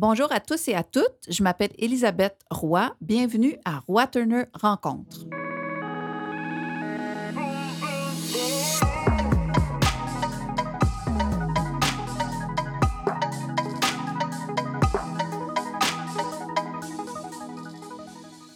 Bonjour à tous et à toutes. Je m'appelle Elisabeth Roy. Bienvenue à Roy Turner Rencontre.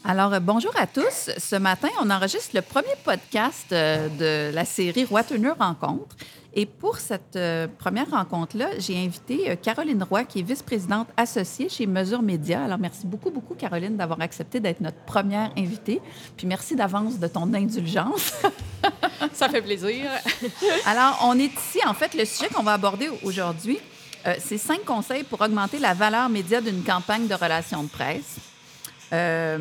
Alors, euh, bonjour à tous. Ce matin, on enregistre le premier podcast euh, de la série Roy Turner Rencontre. Et pour cette euh, première rencontre-là, j'ai invité Caroline Roy, qui est vice-présidente associée chez Mesure Média. Alors, merci beaucoup, beaucoup, Caroline, d'avoir accepté d'être notre première invitée. Puis merci d'avance de ton indulgence. Ça fait plaisir. Alors, on est ici, en fait, le sujet qu'on va aborder aujourd'hui, c'est cinq conseils pour augmenter la valeur média d'une campagne de relations de presse. Euh,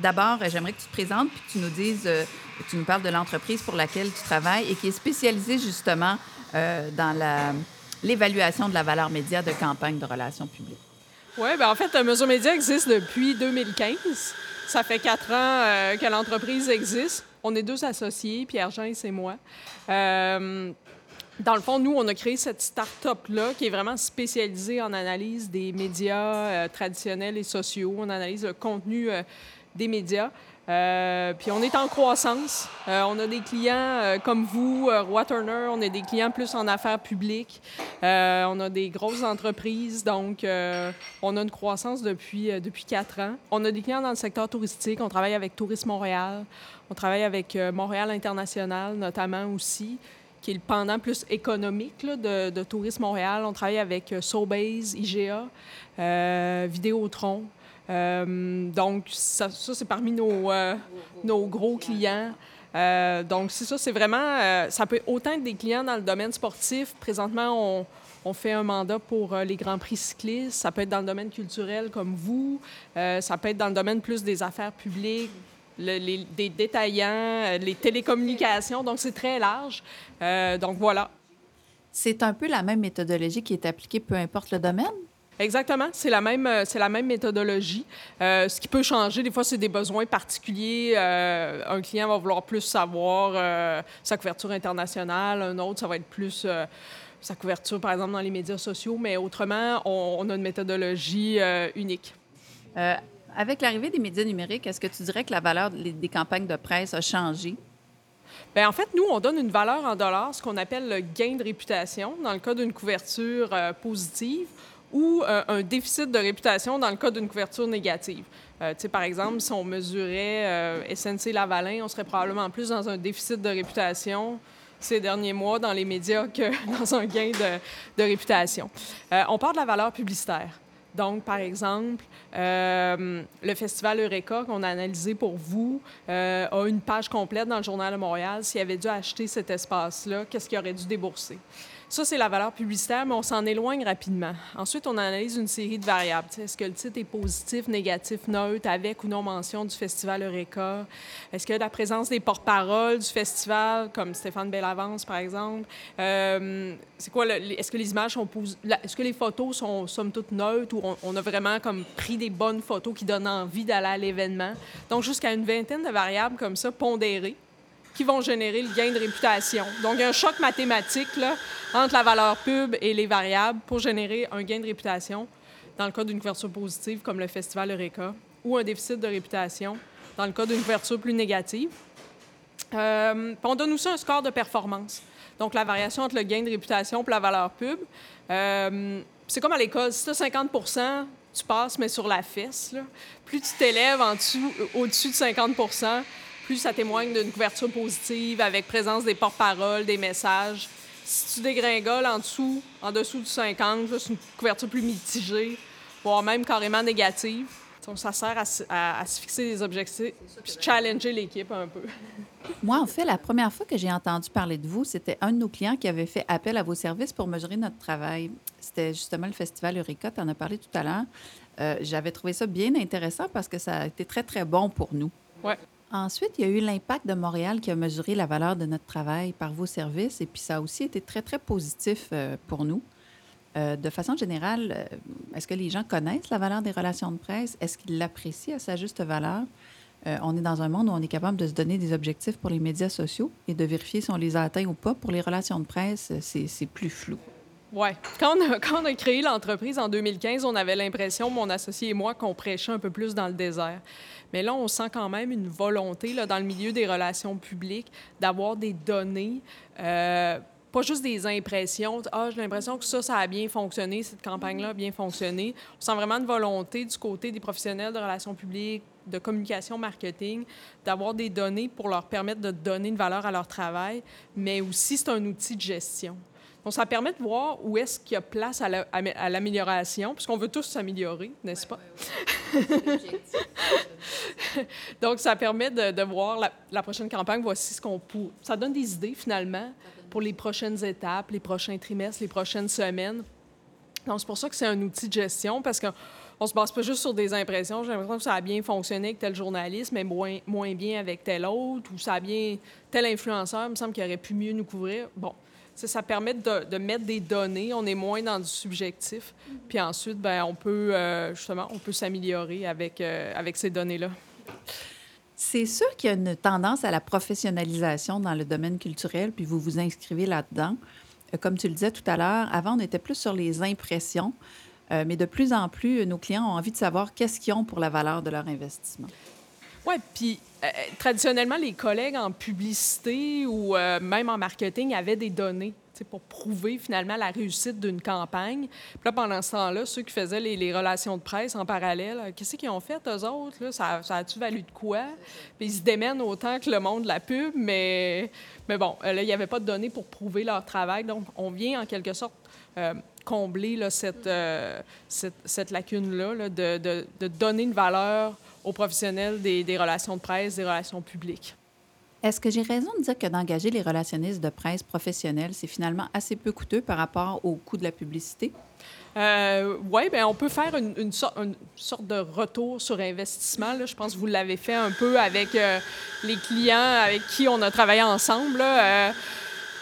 D'abord, j'aimerais que tu te présentes puis que tu nous dises, euh, tu nous parles de l'entreprise pour laquelle tu travailles et qui est spécialisée justement euh, dans l'évaluation de la valeur média de campagne de relations publiques. Oui, bien en fait, Mesure Média existe depuis 2015. Ça fait quatre ans euh, que l'entreprise existe. On est deux associés, Pierre-Jean et moi. Dans le fond, nous, on a créé cette start-up-là qui est vraiment spécialisée en analyse des médias euh, traditionnels et sociaux. On analyse le contenu euh, des médias. Euh, puis on est en croissance. on a des clients comme vous, Roi Turner, on a des clients plus en affaires publiques. on a des grosses entreprises, donc on a une croissance depuis, depuis quatre ans. On a des clients dans le secteur touristique. On travaille avec Tourisme Montréal. On travaille avec Montréal International notamment aussi qui est le pendant plus économique de, Tourisme Montréal. On travaille avec euh, Sobase, IGA, euh, Vidéotron. Euh, donc, ça, c'est parmi nos, nos, gros clients. donc, c'est ça, c'est vraiment, ça peut être autant des clients dans le domaine sportif. Présentement, on, on fait un mandat pour les Grands Prix cyclistes. Ça peut être dans le domaine culturel comme vous. ça peut être dans le domaine plus des affaires publiques, les, des détaillants, euh, les télécommunications. Donc, c'est très large. Euh, donc, voilà. C'est un peu la même méthodologie qui est appliquée, peu importe le domaine? Exactement, c'est la même, euh, c'est la même méthodologie. ce qui peut changer, des fois, c'est des besoins particuliers. un client va vouloir plus savoir sa couverture internationale, un autre, ça va être plus sa couverture, par exemple, dans les médias sociaux, mais autrement, on, on a une méthodologie unique. Avec l'arrivée des médias numériques, est-ce que tu dirais que la valeur des campagnes de presse a changé? Bien, en fait, nous, on donne une valeur en dollars, ce qu'on appelle le gain de réputation, dans le cas d'une couverture euh, positive, ou euh, un déficit de réputation dans le cas d'une couverture négative. Euh, par exemple, si on mesurait SNC Lavalin, on serait probablement plus dans un déficit de réputation ces derniers mois dans les médias que dans un gain de, de réputation. on parle de la valeur publicitaire. Donc, par exemple, euh, le Festival Eureka qu'on a analysé pour vous euh, a une page complète dans le Journal de Montréal. S'il avait dû acheter cet espace-là, qu'est-ce qu'il aurait dû débourser? Ça, c'est la valeur publicitaire, mais on s'en éloigne rapidement. Ensuite, on analyse une série de variables. Est-ce que le titre est positif, négatif, neutre, avec ou non mention du Festival Eureka? Est-ce que la présence des porte-paroles du festival, comme Stéphane Bellavance, par exemple? Euh, c'est quoi? est-ce que les images. Est-ce que les photos sont, somme toute, neutres ou on, a vraiment comme pris des bonnes photos qui donnent envie d'aller à l'événement? Donc, jusqu'à une vingtaine de variables comme ça, pondérées qui vont générer le gain de réputation. Donc, il y a un choc mathématique là, entre la valeur pub et les variables pour générer un gain de réputation dans le cas d'une couverture positive comme le Festival Eureka ou un déficit de réputation dans le cas d'une couverture plus négative. Euh, on donne aussi un score de performance. Donc, la variation entre le gain de réputation et la valeur pub. Euh, c'est comme à l'école, si tu as 50% tu passes, mais sur la fesse. Plus tu t'élèves au-dessus de 50 plus ça témoigne d'une couverture positive avec présence des porte-paroles, des messages. Si tu dégringoles en dessous, en dessous du 50, c'est une couverture plus mitigée, voire même carrément négative. Donc, ça sert à, se fixer des objectifs puis challenger l'équipe un peu. Moi, en fait, la première fois que j'ai entendu parler de vous, c'était un de nos clients qui avait fait appel à vos services pour mesurer notre travail. C'était justement le Festival Eureka, tu en as parlé tout à l'heure. Euh, j'avais trouvé ça bien intéressant parce que ça a été très, très bon pour nous. Oui. Ensuite, il y a eu l'impact de Montréal qui a mesuré la valeur de notre travail par vos services et puis ça a aussi été très, très positif euh, pour nous. Euh, de façon générale, euh, est-ce que les gens connaissent la valeur des relations de presse? Est-ce qu'ils l'apprécient à sa juste valeur? on est dans un monde où on est capable de se donner des objectifs pour les médias sociaux et de vérifier si on les atteint ou pas. Pour les relations de presse, c'est plus flou. Oui. Quand, on a- créé l'entreprise en 2015, on avait l'impression, mon associé et moi, qu'on prêchait un peu plus dans le désert. Mais là, on sent quand même une volonté là, dans le milieu des relations publiques d'avoir des données, euh, pas juste des impressions. Ah, j'ai l'impression que ça, ça a bien fonctionné, cette campagne-là a bien fonctionné. On sent vraiment une volonté du côté des professionnels de relations publiques, de communication marketing, d'avoir des données pour leur permettre de donner une valeur à leur travail, mais aussi c'est un outil de gestion. Donc, ça permet de voir où est-ce qu'il y a place à la- à l'amélioration, puisqu'on veut tous s'améliorer, n'est-ce pas? Donc, ça permet de, de voir la, la prochaine campagne, voici ce qu'on peut. Ça donne des idées, finalement, pour les prochaines étapes, les prochains trimestres, les prochaines semaines. Donc, c'est pour ça que c'est un outil de gestion, parce qu'on ne se base pas juste sur des impressions. J'ai l'impression que ça a bien fonctionné avec tel journaliste, mais moins, moins bien avec tel autre, ou ça a bien. tel influenceur, il me semble qu'il aurait pu mieux nous couvrir. Bon. Ça, permet de, mettre des données, on est moins dans du subjectif. Puis ensuite, ben, on peut, euh, justement, on peut s'améliorer avec, euh, avec ces données-là. C'est sûr qu'il y a une tendance à la professionnalisation dans le domaine culturel, puis vous vous inscrivez là-dedans. Euh, Comme tu le disais tout à l'heure, avant, on était plus sur les impressions, mais de plus en plus, nos clients ont envie de savoir qu'est-ce qu'ils ont pour la valeur de leur investissement. Oui, puis euh, traditionnellement, les collègues en publicité ou euh, même en marketing avaient des données pour prouver finalement la réussite d'une campagne. Là, pendant ce temps-là, ceux qui faisaient les, relations de presse en parallèle, euh, qu'est-ce qu'ils ont fait, eux autres? Ça, ça a-tu valu de quoi? Ils se démènent autant que le monde de la pub, mais, mais bon, euh, là, il n'y avait pas de données pour prouver leur travail. Donc, on vient en quelque sorte euh, combler cette, euh, cette, lacune-là, là, de, de, de donner une valeur aux professionnels des, des relations de presse, des relations publiques. Est-ce que j'ai raison de dire que d'engager les relationnistes de presse professionnels, c'est finalement assez peu coûteux par rapport au coût de la publicité? Euh, oui, bien, on peut faire une, une, sor- une sorte de retour sur investissement. Là. Je pense que vous l'avez fait un peu avec euh, les clients avec qui on a travaillé ensemble.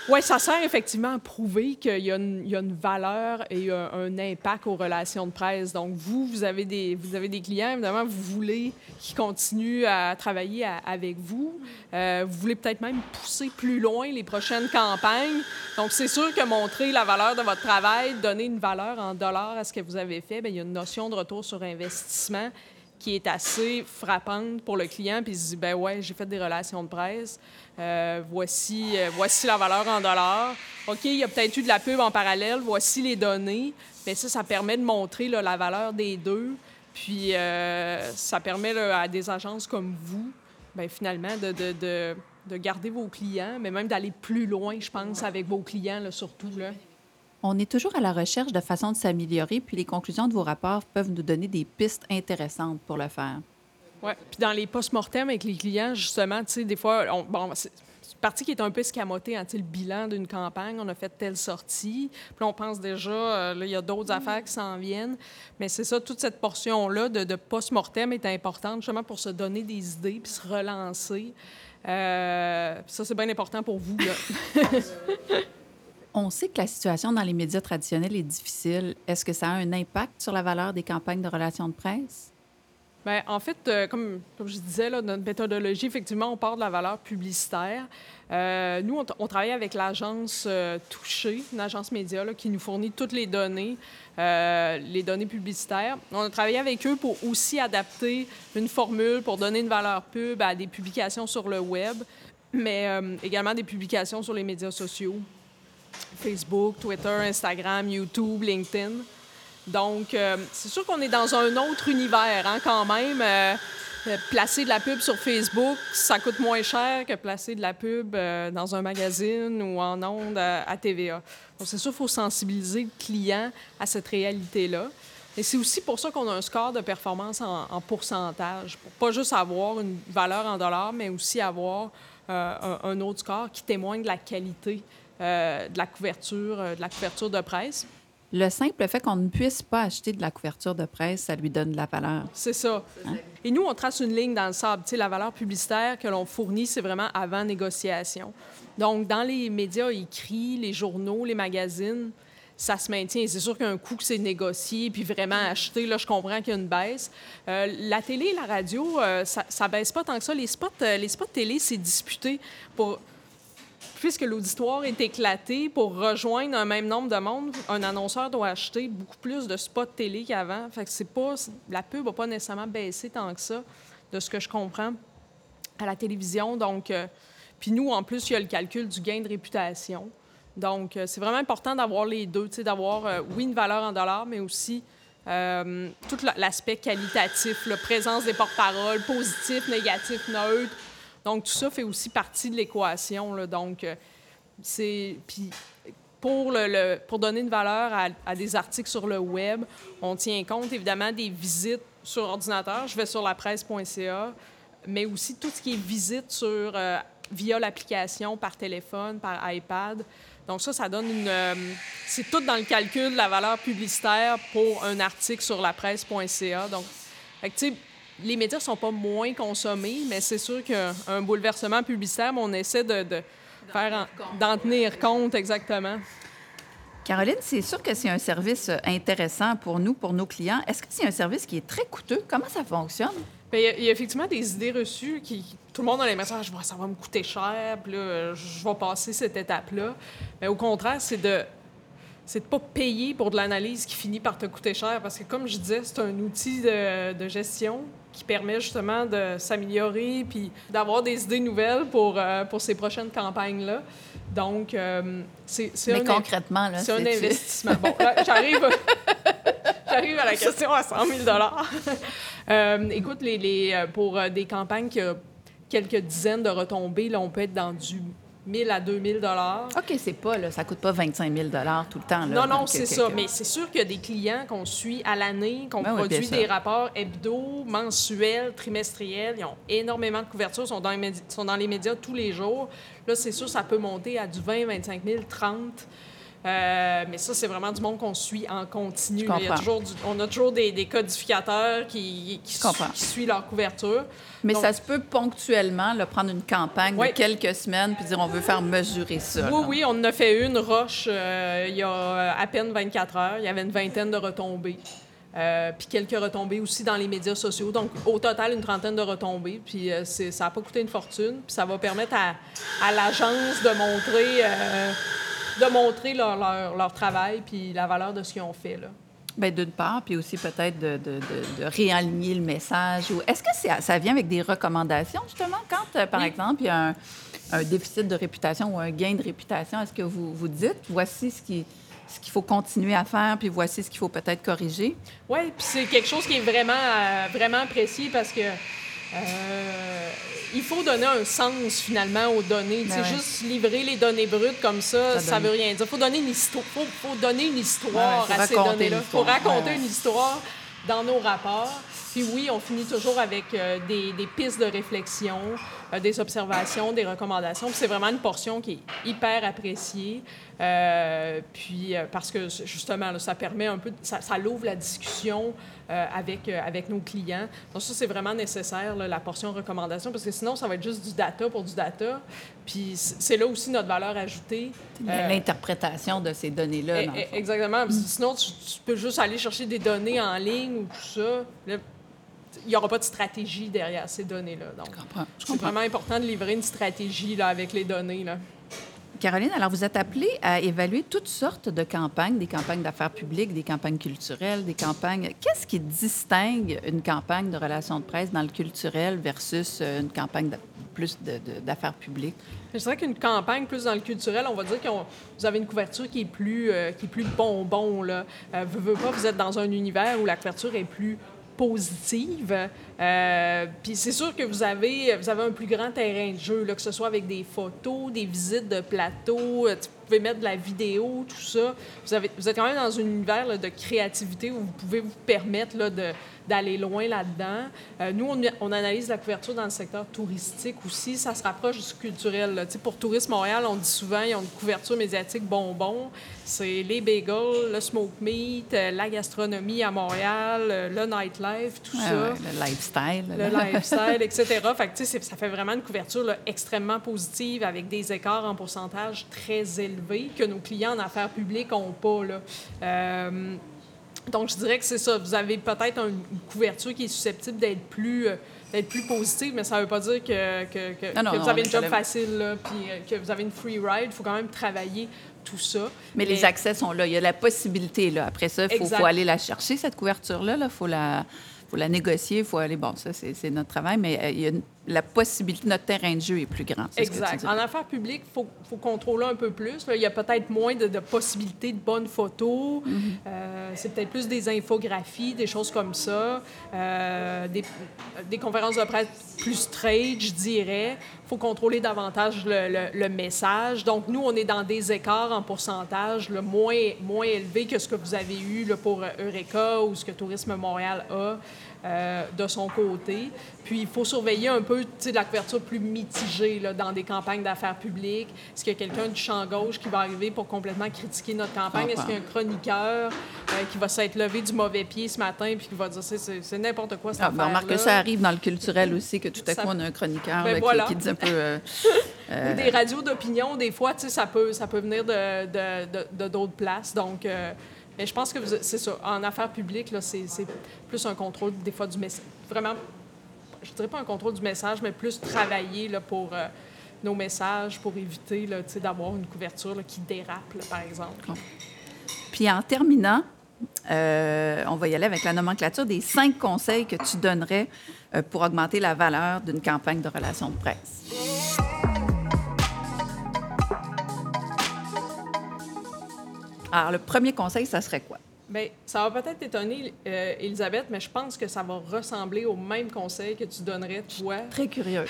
Oui, ça sert effectivement à prouver qu'il y, y a une valeur et un, impact aux relations de presse. Donc, vous, vous avez des, vous avez des clients, évidemment, vous voulez qu'ils continuent à travailler avec vous. Euh, vous voulez peut-être même pousser plus loin les prochaines campagnes. Donc, c'est sûr que montrer la valeur de votre travail, donner une valeur en dollars à ce que vous avez fait, bien, il y a une notion de retour sur investissement qui est assez frappante pour le client, puis il se dit, ben ouais, j'ai fait des relations de presse, Euh, voici, euh, voici la valeur en dollars. OK, il y a peut-être eu de la pub en parallèle, voici les données. Bien, ça, ça permet de montrer là, la valeur des deux, puis euh, ça permet à des agences comme vous, bien, finalement, de, de, de, de garder vos clients, mais même d'aller plus loin, je pense, avec vos clients, là, surtout. Là. On est toujours à la recherche de façons de s'améliorer, puis les conclusions de vos rapports peuvent nous donner des pistes intéressantes pour le faire. Oui. Puis dans les post-mortem avec les clients, justement, tu sais, des fois, on, bon, c'est une partie qui est un peu escamotée, hein, tu sais, le bilan d'une campagne, on a fait telle sortie, puis là, on pense déjà, euh, là, il y a d'autres affaires qui s'en viennent. Mais c'est ça, toute cette portion-là de, de post-mortem est importante, justement, pour se donner des idées puis se relancer. Euh, ça, c'est bien important pour vous, là. On sait que la situation dans les médias traditionnels est difficile. Est-ce que ça a un impact sur la valeur des campagnes de relations de presse? Bien, en fait, euh, comme, je disais, notre méthodologie, effectivement, on part de la valeur publicitaire. Euh, nous, on, travaille avec l'agence euh, Touché, une agence média qui nous fournit toutes les données, euh, les données publicitaires. On a travaillé avec eux pour aussi adapter une formule pour donner une valeur pub à des publications sur le web, mais également des publications sur les médias sociaux. Facebook, Twitter, Instagram, YouTube, LinkedIn. Donc, euh, c'est sûr qu'on est dans un autre univers hein, quand même. Euh, euh, placer de la pub sur Facebook, ça coûte moins cher que placer de la pub dans un magazine ou en ondes à, TVA. Donc, c'est sûr qu'il faut sensibiliser le client à cette réalité-là. Et c'est aussi pour ça qu'on a un score de performance en, en pourcentage, pour pas juste avoir une valeur en dollars, mais aussi avoir un, un autre score qui témoigne de la qualité euh, de la couverture, euh, de la couverture de presse. Le simple fait qu'on ne puisse pas acheter de la couverture de presse, ça lui donne de la valeur. C'est ça. Et nous, on trace une ligne dans le sable. Tu sais, la valeur publicitaire que l'on fournit, c'est vraiment avant négociation. Donc, dans les médias écrits, les journaux, les magazines, ça se maintient. C'est sûr qu'un coup que c'est négocié puis vraiment acheté, là, je comprends qu'il y a une baisse. Euh, la télé et la radio, euh, ça, ça baisse pas tant que ça. Les spots, les spots télé, c'est disputé pour puisque l'auditoire est éclaté, pour rejoindre un même nombre de monde, un annonceur doit acheter beaucoup plus de spots télé qu'avant. Fait que c'est pas, la pub n'a pas nécessairement baissé tant que ça, de ce que je comprends, à la télévision. Donc, euh, puis nous, en plus, il y a le calcul du gain de réputation. Donc, euh, c'est vraiment important d'avoir les deux, d'avoir, euh, oui, une valeur en dollars, mais aussi tout l'aspect qualitatif, la présence des porte-paroles, positif, négatif, neutre. Donc, tout ça fait aussi partie de l'équation. Donc, euh, c'est. Puis, pour, le, pour donner une valeur à, des articles sur le web, on tient compte évidemment des visites sur ordinateur. Je vais sur lapresse.ca, mais aussi tout ce qui est visite sur, euh, via l'application, par téléphone, par iPad. Donc ça, ça donne une... Euh, c'est tout dans le calcul de la valeur publicitaire pour un article sur lapresse.ca. Donc, tu sais, les médias sont pas moins consommés, mais c'est sûr qu'un bouleversement publicitaire, on essaie de, faire d'en tenir compte exactement. Caroline, c'est sûr que c'est un service intéressant pour nous, pour nos clients. Est-ce que c'est un service qui est très coûteux? Comment ça fonctionne? il y, a effectivement des idées reçues qui. Tout le monde a l'impression que ça va me coûter cher, puis là, je vais passer cette étape-là. Mais au contraire, c'est de c'est de pas payer pour de l'analyse qui finit par te coûter cher parce que, comme je disais, c'est un outil de gestion qui permet justement de s'améliorer puis d'avoir des idées nouvelles pour, euh, pour ces prochaines campagnes-là. Donc, euh, c'est Mais concrètement, là, c'est un investissement. Bon, j'arrive, j'arrive à la question à 100 000 euh, Écoute, les, les, pour des campagnes qui ont quelques dizaines de retombées, là, on peut être dans du 1000 à 2000 dollars. OK, c'est pas, là, ça coûte pas 25 000 tout le temps. Là, non, non, c'est ça. Mais c'est sûr qu'il y a des clients qu'on suit à l'année, qu'on ben produit des rapports hebdo, mensuels, trimestriels. Ils ont énormément de couverture, sont dans les médias, sont dans les médias tous les jours. Là, c'est sûr, ça peut monter à du 20, 25 000, 30 euh, mais ça, c'est vraiment du monde qu'on suit en continu. Il y a toujours on a toujours des, codificateurs qui, qui, suivent leur couverture. Mais ça se peut ponctuellement prendre une campagne de quelques semaines puis dire on veut faire mesurer ça. Oui, oui, on en a fait une roche euh, il y a à peine 24 heures. Il y avait une vingtaine de retombées. Euh, puis quelques retombées aussi dans les médias sociaux. Donc, au total, une trentaine de retombées. Puis ça n'a pas coûté une fortune. Puis ça va permettre à, à l'agence de montrer de montrer leur, leur, travail puis la valeur de ce qu'ils ont fait. Là. Bien, d'une part, puis aussi peut-être de, de, de, réaligner le message. Est-ce que ça vient avec des recommandations, justement, quand, euh, par exemple, il y a un, un, déficit de réputation ou un gain de réputation? Est-ce que vous vous dites, voici ce qui ce qu'il faut continuer à faire, puis voici ce qu'il faut peut-être corriger? Oui, puis c'est quelque chose qui est vraiment, euh, vraiment apprécié parce que euh, il faut donner un sens finalement aux données. Ben juste livrer les données brutes comme ça, ça, ne veut rien dire. Il faut donner une histoire. Faut, donner une histoire à ces données-là. Il faut raconter une histoire dans nos rapports. Puis oui, on finit toujours avec euh, des, pistes de réflexion, euh, des observations, des recommandations. c'est vraiment une portion qui est hyper appréciée. Euh, puis parce que justement, ça permet un peu, ça, ça l'ouvre la discussion avec, avec nos clients. Donc ça, c'est vraiment nécessaire, la portion recommandation, parce que sinon, ça va être juste du data pour du data. Puis c'est là aussi notre valeur ajoutée. L'interprétation de ces données-là. E, e, exactement. Sinon, tu, peux juste aller chercher des données en ligne ou tout ça il n'y aura pas de stratégie derrière ces données-là. Donc, c'est vraiment important de livrer une stratégie là, avec les données. Là. Caroline, alors vous êtes appelée à évaluer toutes sortes de campagnes, des campagnes d'affaires publiques, des campagnes culturelles, des campagnes. Qu'est-ce qui distingue une campagne de relations de presse dans le culturel versus euh, une campagne plus d'affaires publiques? Je dirais qu'une campagne plus dans le culturel, on va dire que vous avez une couverture qui est plus, euh, qui est plus bonbon. Là. Euh, vous, vous êtes dans un univers où la couverture est plus positive. Euh, puis c'est sûr que vous avez, un plus grand terrain de jeu, que ce soit avec des photos, des visites de plateau, euh, vous pouvez mettre de la vidéo, tout ça. Vous, êtes quand même dans un univers de créativité où vous pouvez vous permettre de d'aller loin là-dedans. Euh, nous, on, analyse la couverture dans le secteur touristique aussi. Ça se rapproche du culturel. Pour Tourisme Montréal, on dit souvent qu'ils ont une couverture médiatique bonbon. C'est les bagels, le smoke meat, euh, la gastronomie à Montréal, euh, le nightlife, tout ça. le lifestyle. Le lifestyle, etc. Fait ça fait vraiment une couverture extrêmement positive avec des écarts en pourcentage très élevés que nos clients en affaires publiques n'ont pas. Là. Donc, je dirais que c'est ça. Vous avez peut-être une couverture qui est susceptible d'être plus, euh, d'être plus positive, mais ça ne veut pas dire que, que, que, Non, non, que non, vous avez une job facile, là, puis euh, que vous avez une free ride. Il faut quand même travailler tout ça. Mais, les accès sont là. Il y a la possibilité. Là. Après ça, il faut, aller la chercher, cette couverture-là. Il faut, la, faut la négocier. Il faut aller. Bon, ça, c'est notre travail, mais euh, il y a une- la possibilité, notre terrain de jeu est plus grand. Exact. En affaires publiques, il faut, faut contrôler un peu plus. Là, il y a peut-être moins de, de possibilités de bonnes photos. Mm-hmm. Euh, c'est peut-être plus des infographies, des choses comme ça. Euh, des, des conférences de presse plus straight, je dirais. Il faut contrôler davantage le, le- le message. Donc, nous, on est dans des écarts en pourcentage là, moins, moins élevés que ce que vous avez eu là, pour Eureka ou ce que Tourisme Montréal a. euh, de son côté. Puis, il faut surveiller un peu la couverture plus mitigée là, dans des campagnes d'affaires publiques. Est-ce qu'il y a quelqu'un du champ gauche qui va arriver pour complètement critiquer notre campagne? Est-ce qu'il y a un chroniqueur euh, qui va s'être levé du mauvais pied ce matin puis qui va dire c'est, n'importe quoi cette Ah, ben, remarque que ça arrive dans le culturel aussi, que tout à Ça- coup, on a un chroniqueur Ben là, qui- voilà. qui, dit un peu. euh, Ou des radios d'opinion, des fois, ça peut, ça peut venir de, de, de- de d'autres places. Donc, mais je pense que c'est ça. En affaires publiques, c'est, plus un contrôle, des fois, du message. Vraiment, je dirais pas un contrôle du message, mais plus travailler là, pour euh, nos messages, pour éviter d'avoir une couverture qui dérape, par exemple. Puis en terminant, euh, on va y aller avec la nomenclature des cinq conseils que tu donnerais euh, pour augmenter la valeur d'une campagne de relations de presse. Alors, le premier conseil, ça serait quoi? Bien, ça va peut-être étonner euh, Elisabeth, mais je pense que ça va ressembler au même conseil que tu donnerais, toi, Très curieuse.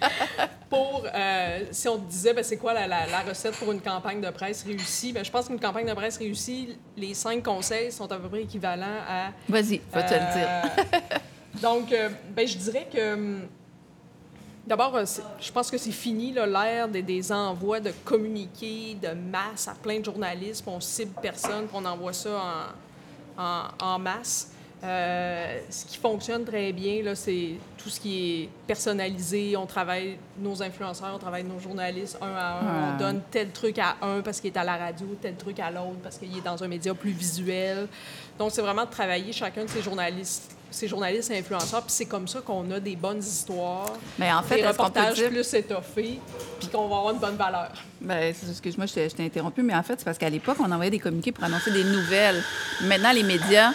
pour, euh, si on te disait, ben, c'est quoi la, la- la recette pour une campagne de presse réussie, ben, je pense qu'une campagne de presse réussie, les cinq conseils sont à peu près équivalents à... Vas-y, va-tu le dire? Euh, donc, euh, ben, je dirais que... D'abord, euh, je pense que c'est fini l'ère des, des envois de communiqués de masse à plein de journalistes, on cible personne, puis on envoie ça en, en, en masse. Euh, ce qui fonctionne très bien, c'est tout ce qui est personnalisé. On travaille nos influenceurs, on travaille nos journalistes un à un. On donne tel truc à un parce qu'il est à la radio, tel truc à l'autre parce qu'il est dans un média plus visuel. Donc, c'est vraiment de travailler chacun de ces journalistes, ces journalistes et influenceurs. Puis c'est comme ça qu'on a des bonnes histoires, Mais en fait, des reportages dire... plus étoffés, puis qu'on va avoir une bonne valeur. C'est- excuse-moi, je t'ai je t'ai interrompu, mais en fait, c'est parce qu'à l'époque, on envoyait des communiqués pour annoncer des nouvelles. Maintenant, les médias,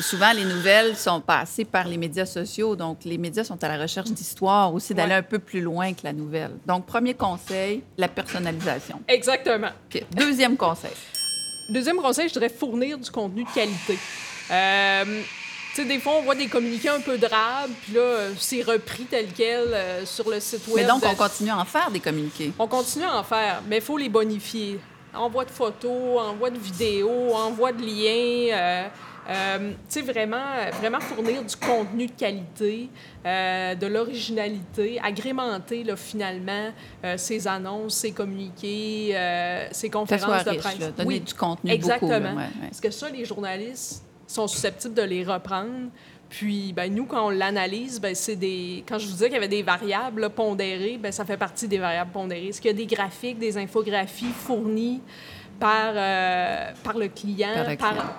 souvent, les nouvelles sont passées par les médias sociaux. Donc, les médias sont à la recherche d'histoire aussi, d'aller Ouais. un peu plus loin que la nouvelle. Donc, premier conseil, la personnalisation. Exactement. OK. Deuxième conseil. Deuxième conseil, je dirais fournir du contenu de qualité. Euh, sais, des fois, on voit des communiqués un peu drabes, puis là, euh, c'est repris tel quel euh, sur le site web. Mais donc, de- on continue à en faire des communiqués. On continue à en faire, mais il faut les bonifier. Envoi de photos, envoi de vidéos, envoi de liens. euh, euh, tu sais, vraiment, vraiment fournir du contenu de qualité, de l'originalité, agrémenter là, finalement ces annonces, ces communiqués, ces conférences de presse. là, donner Oui, du contenu exactement. beaucoup. là, ouais, ouais. Parce que ça, les journalistes sont susceptibles de les reprendre. Puis, ben, nous, quand on l'analyse, ben, c'est des. Quand je vous disais qu'il y avait des variables pondérées, ben, ça fait partie des variables pondérées. Est-ce qu'il y a des graphiques, des infographies fournies par, euh, par le client,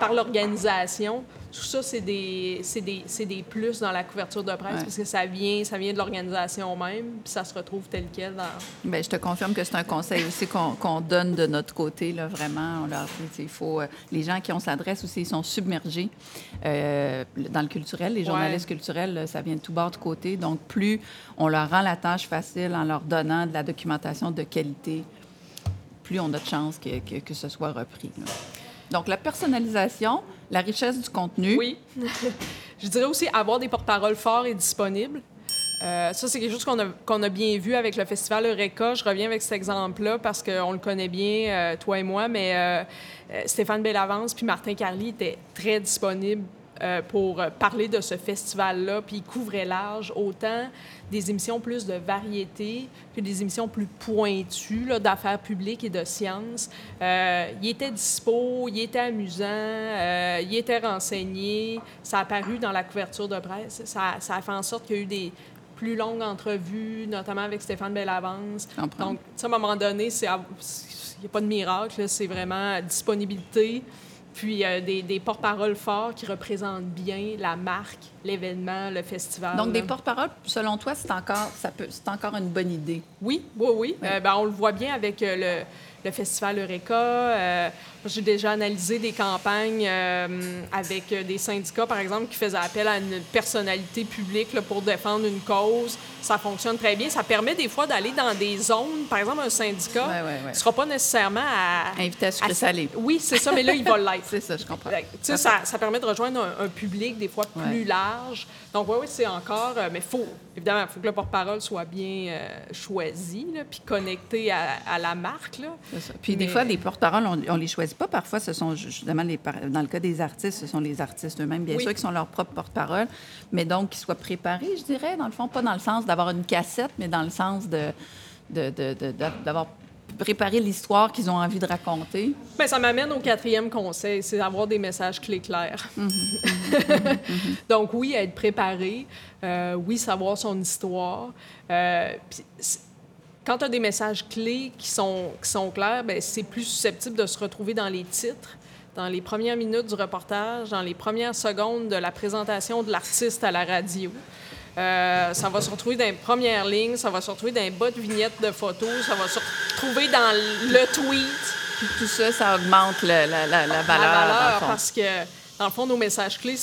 Par l'organisation? Tout ça, c'est des, des, des plus dans la couverture de presse Ouais. parce que ça vient, ça vient de l'organisation même, puis ça se retrouve tel quel dans. Bien, je te confirme que c'est un conseil aussi qu'on qu'on donne de notre côté, là, vraiment. On leur dit, il faut, euh, les gens qui on s'adresse aussi, ils sont submergés euh, dans le culturel. Les Ouais. journalistes culturels, ça vient de tout bord de côté. Donc, plus on leur rend la tâche facile en leur donnant de la documentation de qualité, plus on a de chances que, que, que ce soit repris. Donc, la personnalisation, la richesse du contenu. Oui. je dirais aussi avoir des porte-paroles forts et disponibles. Euh, ça, c'est quelque chose qu'on a, qu'on a bien vu avec le festival Eureka. Je reviens avec cet exemple-là parce qu'on le connaît bien, euh, toi et moi, mais euh, Stéphane Bellavance puis Martin Carly étaient très disponibles euh, pour euh, parler de ce festival-là, puis ils couvraient large, autant des émissions plus de variété que des émissions plus pointues d'affaires publiques et de sciences. Euh, il était dispo, il était amusant, euh, il était renseigné. Ça a apparu dans la couverture de presse. Ça, ça a fait en sorte qu'il y a eu des plus longues entrevues, notamment avec Stéphane Bellavance. Donc, à un moment donné, il n'y a pas de miracle, c'est vraiment disponibilité, puis euh, des, des porte-paroles forts qui représentent bien la marque, l'événement, le festival. Donc, des porte-paroles, selon toi, c'est encore, ça peut, c'est encore une bonne idée? Oui, oui, oui. Euh, ben, on le voit bien avec euh, le, le festival Eureka. J'ai déjà analysé des campagnes euh, avec des syndicats, par exemple, qui faisaient appel à une personnalité publique là, pour défendre une cause. Ça fonctionne très bien. Ça permet des fois d'aller dans des zones. Par exemple, un syndicat Ouais, ouais, ouais. ne sera pas nécessairement à... Invité à sucré salé. Oui, c'est ça, mais là, il va l'être. C'est ça, je comprends. Ça, ça permet de rejoindre un, un public des fois plus large. Donc, oui, oui, c'est encore. euh, mais faut, évidemment, il faut que le porte-parole soit bien euh, choisi, là, puis connecté à, à la marque. Là. C'est ça. Puis des fois, les porte-paroles, on ne les choisit pas. Parfois, ce sont justement, les, dans le cas des artistes, ce sont les artistes eux-mêmes, bien Oui. sûr, qui sont leurs propres porte-parole, mais donc qui soient préparés, je dirais, dans le fond, pas dans le sens d'avoir une cassette, mais dans le sens de, d'avoir préparé l'histoire qu'ils ont envie de raconter. Ben, ça m'amène au quatrième conseil, c'est d'avoir des messages clés clairs. Donc oui, être préparé, euh, oui, savoir son histoire. Euh, quand tu as des messages clés qui sont, qui sont clairs, ben, c'est plus susceptible de se retrouver dans les titres, dans les premières minutes du reportage, dans les premières secondes de la présentation de l'artiste à la radio. Euh, ça va se retrouver dans les premières lignes, ça va se retrouver dans les bas de vignettes de photos, ça va se retrouver dans le tweet Puis tout ça, ça augmente le- la, la- la valeur. la valeur parce que, dans le fond, nos messages clés,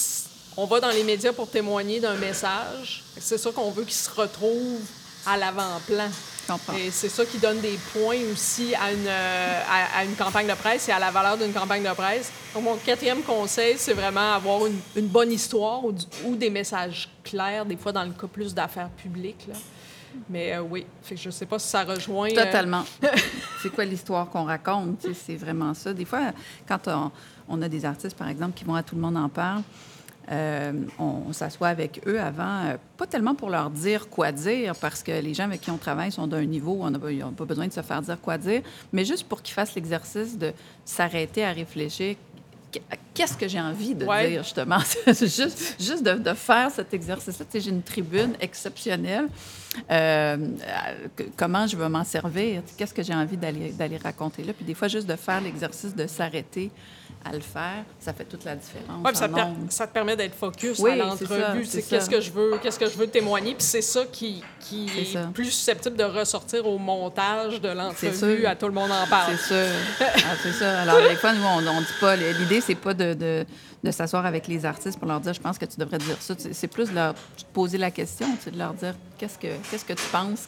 on va dans les médias pour témoigner d'un message. C'est ça qu'on veut qu'il se retrouve à l'avant-plan. Et c'est ça qui donne des points aussi à une, euh, à, à une campagne de presse et à la valeur d'une campagne de presse. Donc, mon quatrième conseil, c'est vraiment avoir une, une bonne histoire ou, des messages clairs, des fois dans le cas plus d'affaires publiques. Là. Mais euh, oui, fait que je ne sais pas si ça rejoint... euh, Totalement. c'est quoi l'histoire qu'on raconte? C'est vraiment ça. Des fois, quand on, on a des artistes, par exemple, qui vont à Tout le monde en parle, euh, on, on s'assoit avec eux avant, euh, pas tellement pour leur dire quoi dire, parce que les gens avec qui on travaille sont d'un niveau où on n'a pas, besoin de se faire dire quoi dire, mais juste pour qu'ils fassent l'exercice de s'arrêter à réfléchir. Qu'est-ce que j'ai envie de Ouais. dire, justement? Juste, juste de, de faire cet exercice-là. J'ai une tribune exceptionnelle. Euh, comment je veux m'en servir? Qu'est-ce que j'ai envie d'aller d'aller raconter là? Puis des fois, juste de faire l'exercice de s'arrêter à le faire, ça fait toute la différence. Puis ça, te per- ondes. ça te permet d'être focus Oui, à l'entrevue. c'est qu'est-ce que je veux, qu'est-ce que je veux témoigner, puis c'est ça qui, est, ça. plus susceptible de ressortir au montage de l'entrevue. À tout le monde en parle. C'est sûr. Ah, c'est ça. Alors, des fois, nous, on ne dit pas. L'idée, c'est pas de, de, de s'asseoir avec les artistes pour leur dire je pense que tu devrais dire ça. C'est plus de leur poser la question, de leur dire qu'est-ce que, qu'est-ce que tu penses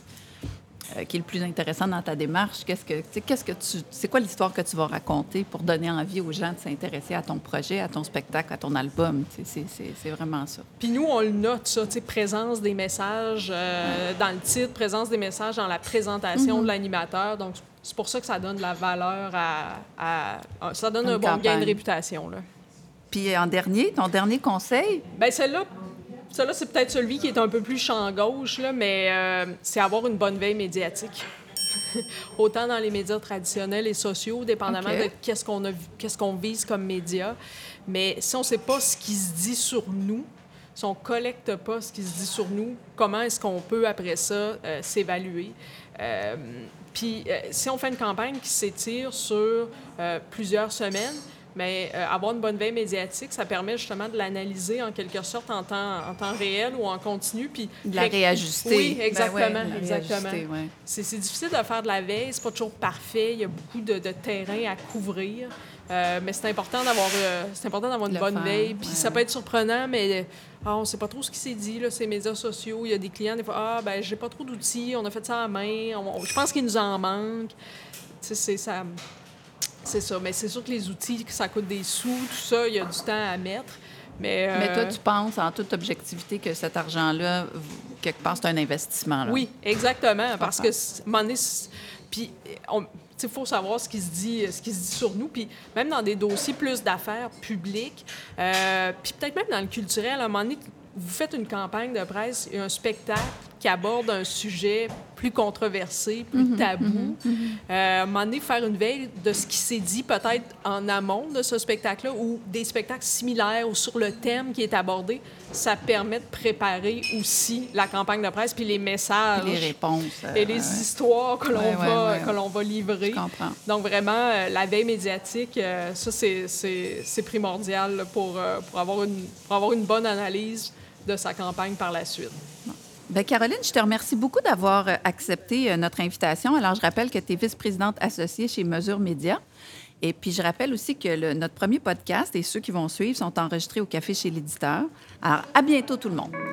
euh, qui est le plus intéressant dans ta démarche? Qu'est-ce que, qu'est-ce que tu, c'est quoi l'histoire que tu vas raconter pour donner envie aux gens de s'intéresser à ton projet, à ton spectacle, à ton album? C'est, vraiment ça. Puis nous, on le note, ça, présence des messages euh, dans le titre, présence des messages dans la présentation Mm-hmm. de l'animateur. Donc, c'est pour ça que ça donne de la valeur à... à- ça donne Une un bon gain de réputation, là. Puis en dernier, ton dernier conseil, Bien, celle-là, celle-là, c'est peut-être celui qui est un peu plus champ gauche, là, mais euh, c'est avoir une bonne veille médiatique. Autant dans les médias traditionnels et sociaux, dépendamment de qu'est-ce qu'on a, qu'est-ce qu'on vise comme média. Mais si on ne sait pas ce qui se dit sur nous, si on ne collecte pas ce qui se dit sur nous, comment est-ce qu'on peut, après ça, euh, s'évaluer? Euh, puis, euh, si on fait une campagne qui s'étire sur plusieurs semaines, mais euh, avoir une bonne veille médiatique, ça permet justement de l'analyser en quelque sorte en temps, en temps réel ou en continu. Puis de la réajuster. Oui, Ben exactement. ouais, exactement. ouais. C'est difficile de faire de la veille, c'est pas toujours parfait, il y a beaucoup de, de terrain à couvrir. Euh, mais c'est important d'avoir euh, c'est important d'avoir une Le bonne faire, veille. Puis ouais, ça peut être surprenant, mais ah, on sait pas trop ce qui s'est dit, là, ces médias sociaux. Il y a des clients, des fois, ah, ben, j'ai pas trop d'outils, on a fait ça à main, on- je pense qu'il nous en manque. Tu sais, ça. C'est ça. Mais c'est sûr que les outils, que ça coûte des sous, tout ça, il y a du temps à mettre. Mais, Mais toi, euh, tu penses en toute objectivité que cet argent-là, quelque part, c'est un investissement. Là? Oui, exactement. Parce que, à un moment donné, puis, il faut savoir ce qui se dit, ce qui se dit sur nous. Puis même dans des dossiers plus d'affaires publiques, euh, puis peut-être même dans le culturel, à un moment donné, vous faites une campagne de presse et un spectacle qui aborde un sujet plus controversé, plus Mhm, tabou. Euh, à un moment donné, faire une veille de ce qui s'est dit peut-être en amont de ce spectacle-là ou des spectacles similaires ou sur le thème qui est abordé, ça permet de préparer aussi la campagne de presse puis les messages Les réponses. euh, et les ouais. histoires que l'on Ouais, va, ouais. que l'on va livrer. Je comprends. Donc, vraiment, euh, la veille médiatique, euh, ça, c'est- primordial pour, euh, pour, avoir une, pour avoir une bonne analyse de sa campagne par la suite. Bien, Caroline, je te remercie beaucoup d'avoir euh, accepté euh, notre invitation. Alors, je rappelle que tu es vice-présidente associée chez Mesure Média. Et puis, je rappelle aussi que notre premier podcast et ceux qui vont suivre sont enregistrés au Café chez l'éditeur. Alors, à bientôt tout le monde.